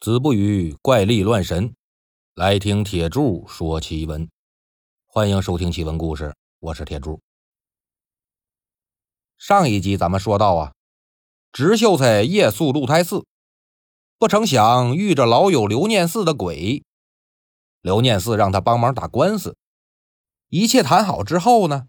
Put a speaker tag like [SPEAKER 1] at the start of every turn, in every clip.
[SPEAKER 1] 子不语怪力乱神，来听铁柱说奇闻。欢迎收听奇闻故事，我是铁柱。上一集咱们说到啊，直秀才夜宿鹿台寺，不成想遇着老友刘念寺的鬼。刘念寺让他帮忙打官司，一切谈好之后呢，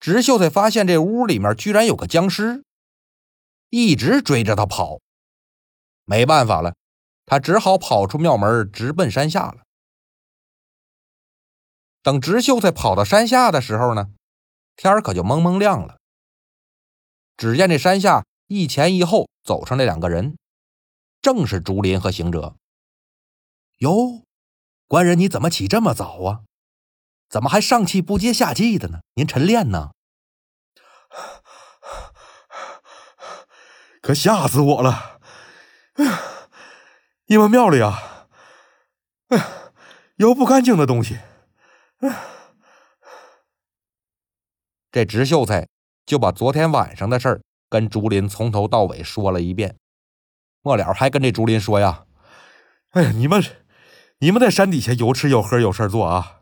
[SPEAKER 1] 直秀才发现这屋里面居然有个僵尸，一直追着他跑。没办法了。他只好跑出庙门，直奔山下了。等直秀才跑到山下的时候呢，天可就蒙蒙亮了。只见这山下一前一后走上来两个人，正是竹林和行者。
[SPEAKER 2] 哟，官人你怎么起这么早啊？怎么还上气不接下气的呢？您晨练呢？可吓死我了！你们庙里啊，哎呀，有不干净的东西。
[SPEAKER 1] 这直秀才就把昨天晚上的事儿跟竹林从头到尾说了一遍。末了还跟这竹林说呀：“
[SPEAKER 2] 哎呀，你们，你们在山底下有吃有喝有事做啊！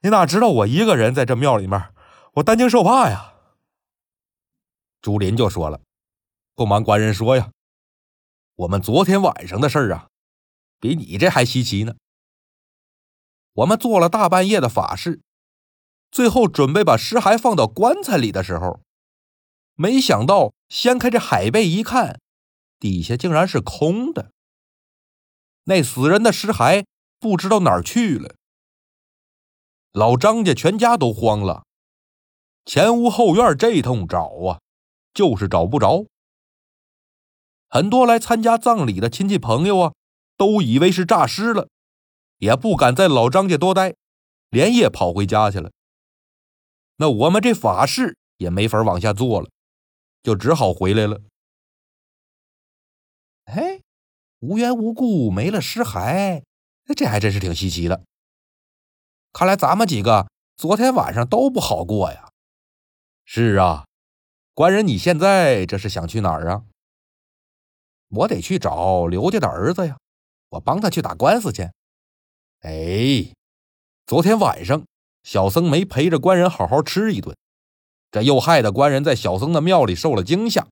[SPEAKER 2] 你哪知道我一个人在这庙里面，我担惊受怕呀。”
[SPEAKER 1] 竹林就说了：“不瞒官人说呀，我们昨天晚上的事儿啊。”比你这还稀奇呢！我们做了大半夜的法事，最后准备把尸骸放到棺材里的时候，没想到掀开这海被一看，底下竟然是空的。那死人的尸骸不知道哪儿去了。老张家全家都慌了，前屋后院这通找啊，就是找不着。很多来参加葬礼的亲戚朋友啊。都以为是诈尸了，也不敢在老张家多待，连夜跑回家去了。那我们这法事也没法往下做了，就只好回来了。哎，无缘无故没了尸骸，这还真是挺稀奇的。看来咱们几个昨天晚上都不好过呀。是啊，官人，你现在这是想去哪儿啊？我得去找刘家的儿子呀。我帮他去打官司去。哎，昨天晚上小僧没陪着官人好好吃一顿，这又害得官人在小僧的庙里受了惊吓。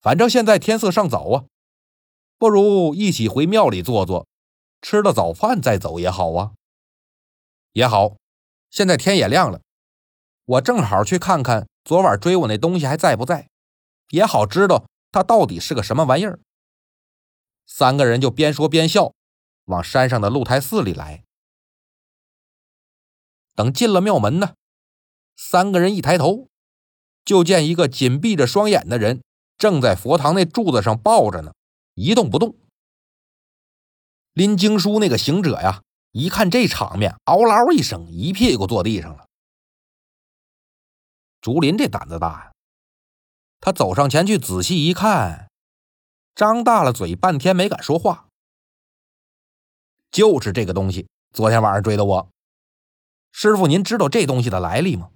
[SPEAKER 1] 反正现在天色尚早啊，不如一起回庙里坐坐，吃了早饭再走也好啊。也好，现在天也亮了，我正好去看看昨晚追我那东西还在不在，也好知道它到底是个什么玩意儿。三个人就边说边笑，往山上的露台寺里来。等进了庙门呢，三个人一抬头，就见一个紧闭着双眼的人正在佛堂那柱子上抱着呢，一动不动。拎经书那个行者呀，一看这场面，嗷嗷一声，一屁股坐地上了。竹林这胆子大呀，他走上前去仔细一看。张大了嘴，半天没敢说话。就是这个东西，昨天晚上追的我。师傅，您知道这东西的来历吗？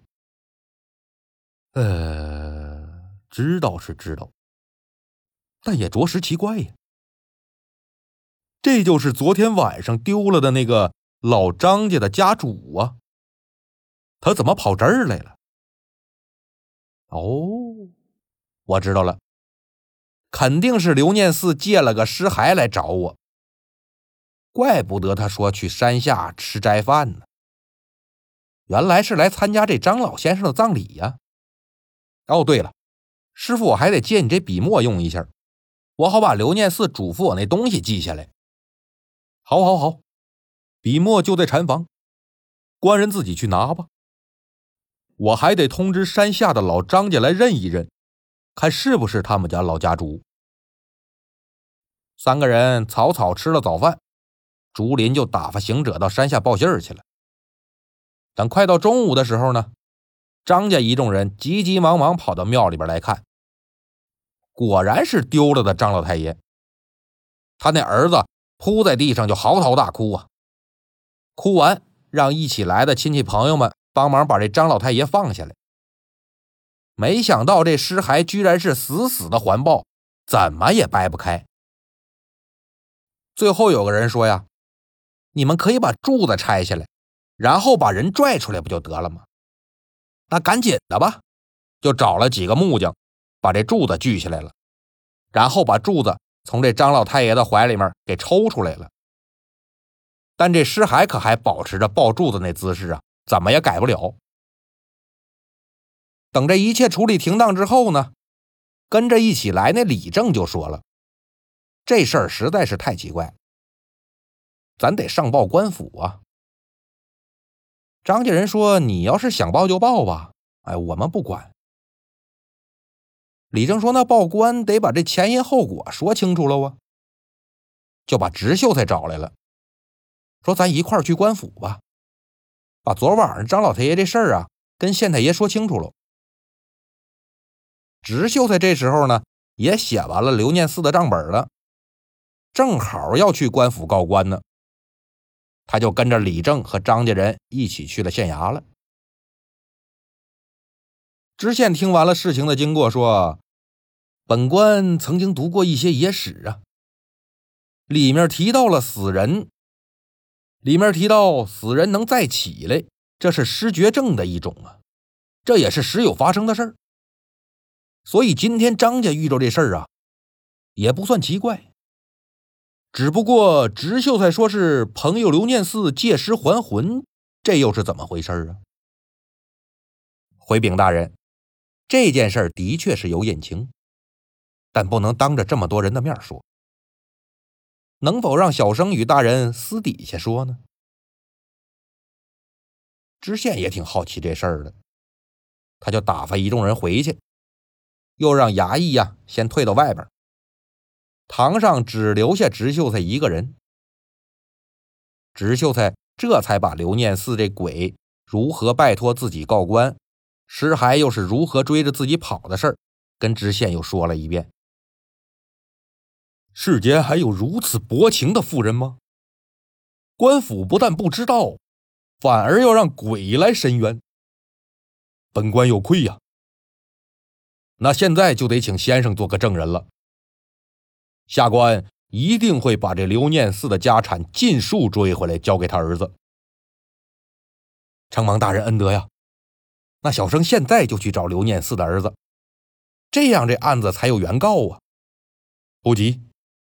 [SPEAKER 2] 呃，知道是知道，但也着实奇怪呀。这就是昨天晚上丢了的那个老张家的家主啊，他怎么跑这儿来了？
[SPEAKER 1] 哦，我知道了。肯定是刘念四借了个尸骸来找我，怪不得他说去山下吃斋饭呢。原来是来参加这张老先生的葬礼呀。哦，对了，师傅，我还得借你这笔墨用一下，我好把刘念四嘱咐我那东西记下来。
[SPEAKER 2] 好，好，好，笔墨就在禅房，官人自己去拿吧。我还得通知山下的老张家来认一认，看是不是他们家老家主。
[SPEAKER 1] 三个人草草吃了早饭，竹林就打发行者到山下报信儿去了。等快到中午的时候呢，张家一众人急急忙忙跑到庙里边来看，果然是丢了的张老太爷。他那儿子扑在地上就嚎啕大哭啊，哭完让一起来的亲戚朋友们帮忙把这张老太爷放下来。没想到这尸骸居然是死死的环抱，怎么也掰不开。最后有个人说呀：“你们可以把柱子拆下来，然后把人拽出来，不就得了吗？”那赶紧的吧，就找了几个木匠，把这柱子锯下来了，然后把柱子从这张老太爷的怀里面给抽出来了。但这尸骸可还保持着抱柱子那姿势啊，怎么也改不了。等这一切处理停当之后呢，跟着一起来那李正就说了。这事儿实在是太奇怪，咱得上报官府啊！张家人说：“你要是想报就报吧，哎，我们不管。”李正说：“那报官得把这前因后果说清楚了啊！”就把直秀才找来了，说：“咱一块儿去官府吧，把昨晚上张老太爷这事儿啊，跟县太爷说清楚了。”直秀才这时候呢，也写完了刘念四的账本了。正好要去官府告官呢，他就跟着李正和张家人一起去了县衙了。知县听完了事情的经过，说：“本官曾经读过一些野史啊，里面提到了死人，里面提到死人能再起来，这是失觉症的一种啊，这也是时有发生的事儿。所以今天张家遇到这事儿啊，也不算奇怪。”只不过直秀才说是朋友刘念四借尸还魂，这又是怎么回事啊？回禀大人，这件事的确是有隐情，但不能当着这么多人的面说。能否让小生与大人私底下说呢？知县也挺好奇这事儿的，他就打发一众人回去，又让衙役呀先退到外边。堂上只留下直秀才一个人，直秀才这才把刘念四这鬼如何拜托自己告官，尸骸又是如何追着自己跑的事儿，跟知县又说了一遍。
[SPEAKER 2] 世间还有如此薄情的妇人吗？官府不但不知道，反而要让鬼来伸冤，本官有愧呀。那现在就得请先生做个证人了。下官一定会把这刘念四的家产尽数追回来，交给他儿子。
[SPEAKER 1] 承蒙大人恩德呀！那小生现在就去找刘念四的儿子，这样这案子才有原告啊。
[SPEAKER 2] 不急，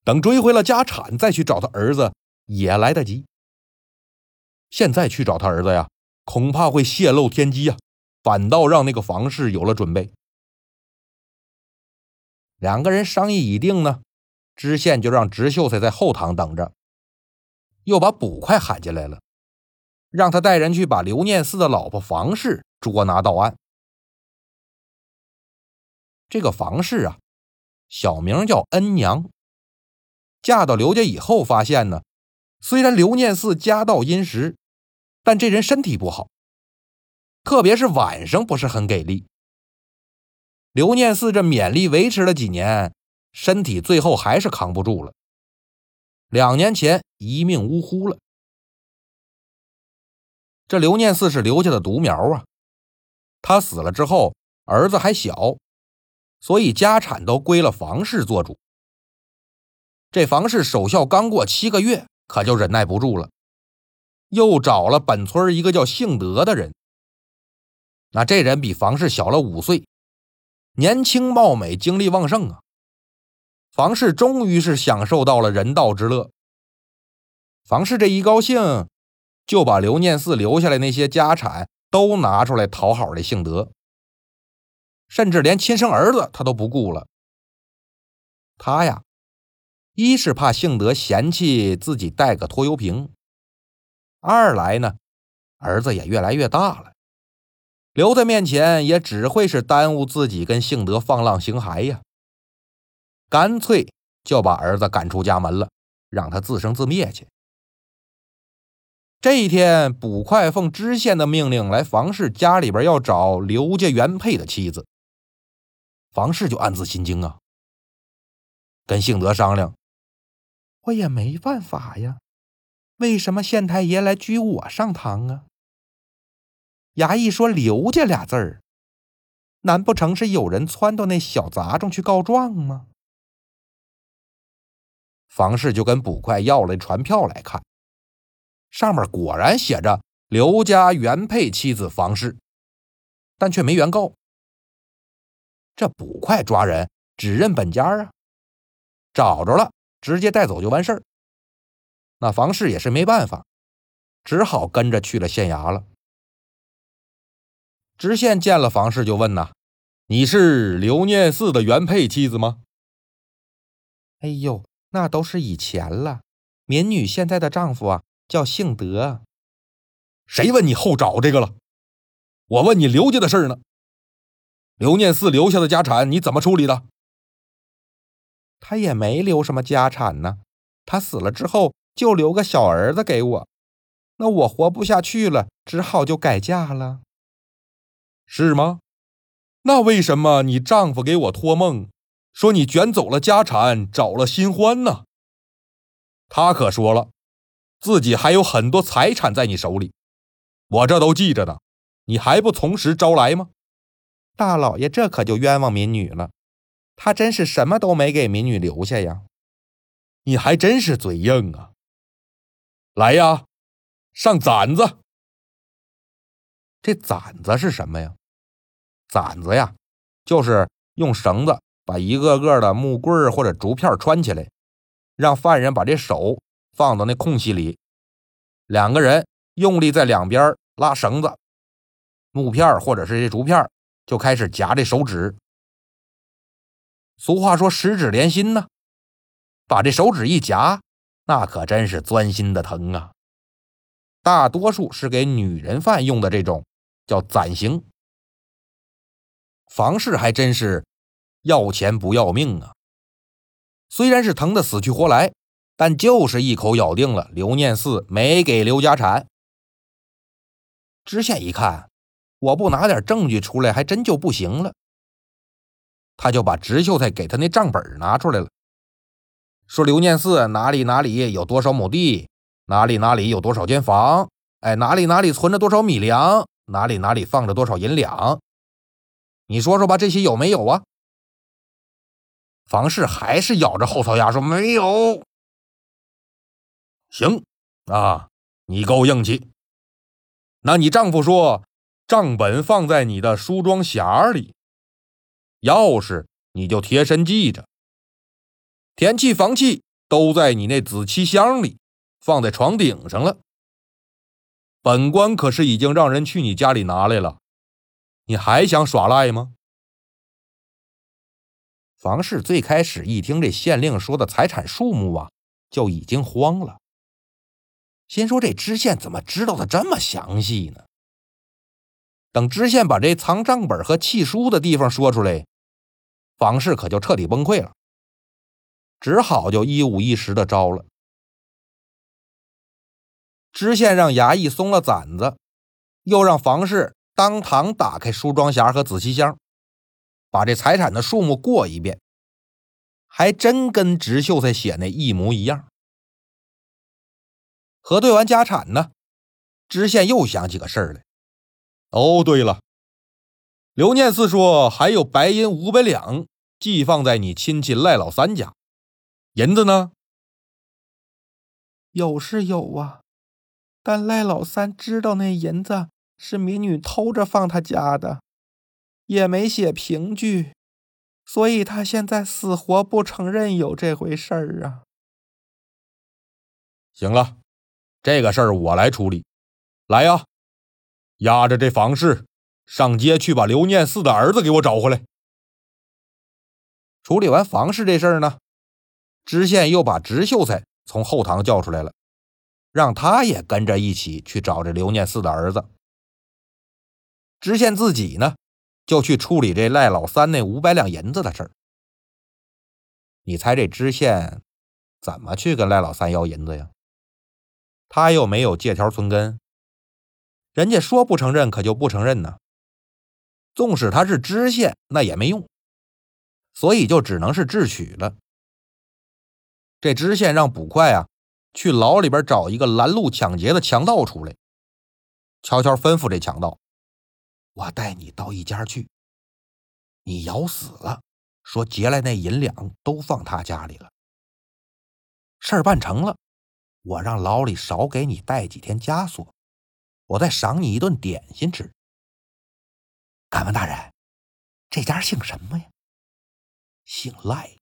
[SPEAKER 2] 等追回了家产再去找他儿子也来得及。现在去找他儿子呀，恐怕会泄露天机呀，反倒让那个房氏有了准备。
[SPEAKER 1] 两个人商议已定呢。知县就让直秀才在后堂等着，又把捕快喊进来了，让他带人去把刘念四的老婆房氏捉拿到案。这个房氏啊，小名叫恩娘，嫁到刘家以后，发现呢，虽然刘念四家道殷实，但这人身体不好，特别是晚上不是很给力。刘念四这勉力维持了几年。身体最后还是扛不住了，两年前一命呜呼了。这刘念四是刘家的独苗啊，他死了之后，儿子还小，所以家产都归了房氏做主。这房氏守孝刚过七个月，可就忍耐不住了，又找了本村一个叫姓德的人。那这人比房氏小了五岁，年轻貌美，精力旺盛啊。房氏终于是享受到了人道之乐。房氏这一高兴，就把刘念四留下来那些家产都拿出来讨好这姓德，甚至连亲生儿子他都不顾了。他呀，一是怕姓德嫌弃自己带个拖油瓶，二来呢，儿子也越来越大了，留在面前也只会是耽误自己跟姓德放浪形骸呀。干脆就把儿子赶出家门了，让他自生自灭去。这一天，捕快奉知县的命令来房氏家里边要找刘家原配的妻子。房氏就暗自心惊啊，跟幸德商量：“我也没办法呀，为什么县太爷来拘我上堂啊？”衙役说：“刘家俩字儿，难不成是有人撺掇那小杂种去告状吗？”房氏就跟捕快要了传票来看，上面果然写着刘家原配妻子房氏，但却没原告。这捕快抓人只认本家啊，找着了直接带走就完事儿。那房氏也是没办法，只好跟着去了县衙了。知县见了房氏就问呐：“你是刘念四的原配妻子吗？”哎呦，那都是以前了。民女现在的丈夫啊，叫姓德。
[SPEAKER 2] 谁问你后找这个了？我问你刘家的事呢。刘念四留下的家产你怎么处理的？
[SPEAKER 1] 他也没留什么家产呢。他死了之后就留个小儿子给我。那我活不下去了，只好就改嫁了。
[SPEAKER 2] 是吗？那为什么你丈夫给我托梦？说你卷走了家产，找了新欢呢。他可说了，自己还有很多财产在你手里，我这都记着呢。你还不从实招来吗？
[SPEAKER 1] 大老爷，这可就冤枉民女了。他真是什么都没给民女留下呀。
[SPEAKER 2] 你还真是嘴硬啊！来呀，上攒子。
[SPEAKER 1] 这攒子是什么呀？攒子呀，就是用绳子。把一个个的木棍或者竹片穿起来，让犯人把这手放到那空隙里，两个人用力在两边拉绳子，木片或者是这竹片就开始夹这手指。俗话说十指连心呢，把这手指一夹，那可真是钻心的疼啊！大多数是给女人犯用的这种叫攒刑，房事还真是。要钱不要命啊！虽然是疼得死去活来，但就是一口咬定了刘念四没给刘家产。知县一看，我不拿点证据出来，还真就不行了。他就把植秀才给他那账本拿出来了，说刘念四哪里哪里有多少亩地，哪里哪里有多少间房，哎，哪里哪里存着多少米粮，哪里哪里放着多少银两。你说说吧，这些有没有啊？房氏还是咬着后槽牙说：“没有。”
[SPEAKER 2] 行啊，你够硬气。那你丈夫说账本放在你的梳妆匣里，钥匙你就贴身记着，田契房契都在你那紫漆箱里，放在床顶上了。本官可是已经让人去你家里拿来了，你还想耍赖吗？
[SPEAKER 1] 房氏最开始一听这县令说的财产数目啊，就已经慌了，心说这知县怎么知道的这么详细呢？等知县把这藏账本和契书的地方说出来，房氏可就彻底崩溃了，只好就一五一十的招了。知县让衙役松了攒子，又让房氏当堂打开梳妆匣和紫漆箱。把这财产的数目过一遍，还真跟植秀才写那一模一样。核对完家产呢，知县又想起个事儿来。
[SPEAKER 2] 哦，对了，刘念四说还有白银五百两寄放在你亲戚赖老三家，银子呢？
[SPEAKER 3] 有是有啊，但赖老三知道那银子是民女偷着放他家的。也没写凭据，所以他现在死活不承认有这回事儿啊。
[SPEAKER 2] 行了，这个事儿我来处理。来呀，押着这房氏上街去，把刘念四的儿子给我找回来。
[SPEAKER 1] 处理完房氏这事儿呢，知县又把植秀才从后堂叫出来了，让他也跟着一起去找这刘念四的儿子。知县自己呢？就去处理这赖老三那五百两银子的事儿。你猜这知县怎么去跟赖老三要银子呀？他又没有借条存根，人家说不承认，可就不承认呢。纵使他是知县，那也没用，所以就只能是智取了。这知县让捕快啊，去牢里边找一个拦路抢劫的强盗出来，悄悄吩咐这强盗。我带你到一家去，你咬死了，说劫来那银两都放他家里了。事儿办成了，我让牢里少给你带几天枷锁，我再赏你一顿点心吃。敢问大人，这家姓什么呀？姓赖。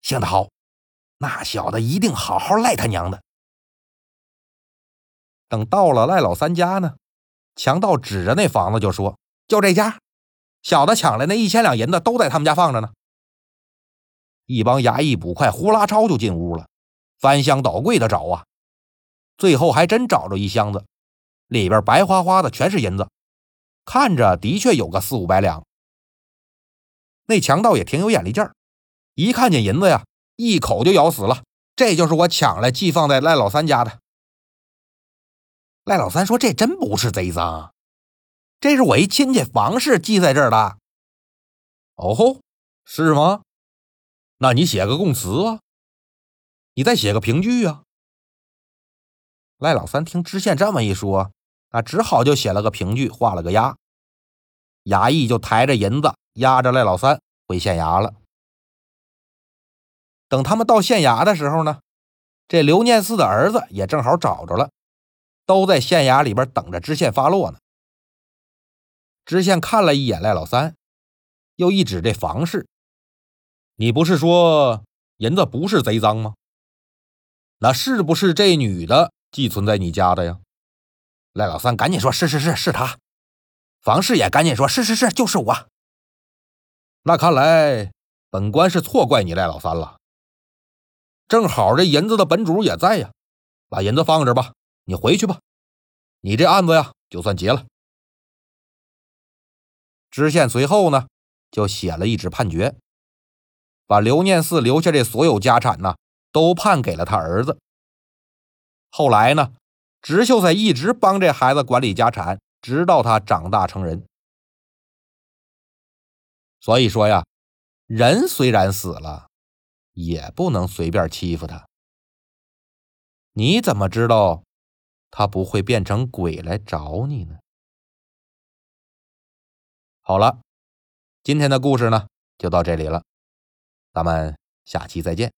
[SPEAKER 1] 姓得好，那小子一定好好赖他娘的。等到了赖老三家呢，强盗指着那房子就说：“就这家，小子抢来那一千两银子都在他们家放着呢。”一帮衙役捕快呼啦超就进屋了，翻箱倒柜的找啊，最后还真找着一箱子，里边白花花的全是银子，看着的确有个四五百两。那强盗也挺有眼力劲儿，一看见银子呀，一口就咬死了。这就是我抢来寄放在赖老三家的。赖老三说：“这真不是贼赃，这是我一亲戚房事记在这儿的。”
[SPEAKER 2] 哦吼，是吗？那你写个供词啊，你再写个凭据啊。
[SPEAKER 1] 赖老三听知县这么一说，那只好就写了个凭据，画了个押。衙役就抬着银子押着赖老三回县衙了。等他们到县衙的时候呢，这刘念四的儿子也正好找着了，都在县衙里边等着知县发落呢。知县看了一眼赖老三，又一指这房事：“
[SPEAKER 2] 你不是说银子不是贼赃吗？那是不是这女的寄存在你家的呀？”
[SPEAKER 1] 赖老三赶紧说：“是是是，是他。”房事也赶紧说：“是是是，就是我。”
[SPEAKER 2] 那看来本官是错怪你赖老三了。正好这银子的本主也在呀，把银子放这吧，你回去吧。你这案子呀，就算结了。
[SPEAKER 1] 知县随后呢，就写了一纸判决，把刘念四留下这所有家产呢，都判给了他儿子。后来呢，直秀才一直帮这孩子管理家产。直到他长大成人，所以说呀，人虽然死了，也不能随便欺负他。你怎么知道他不会变成鬼来找你呢？好了，今天的故事呢就到这里了，咱们下期再见。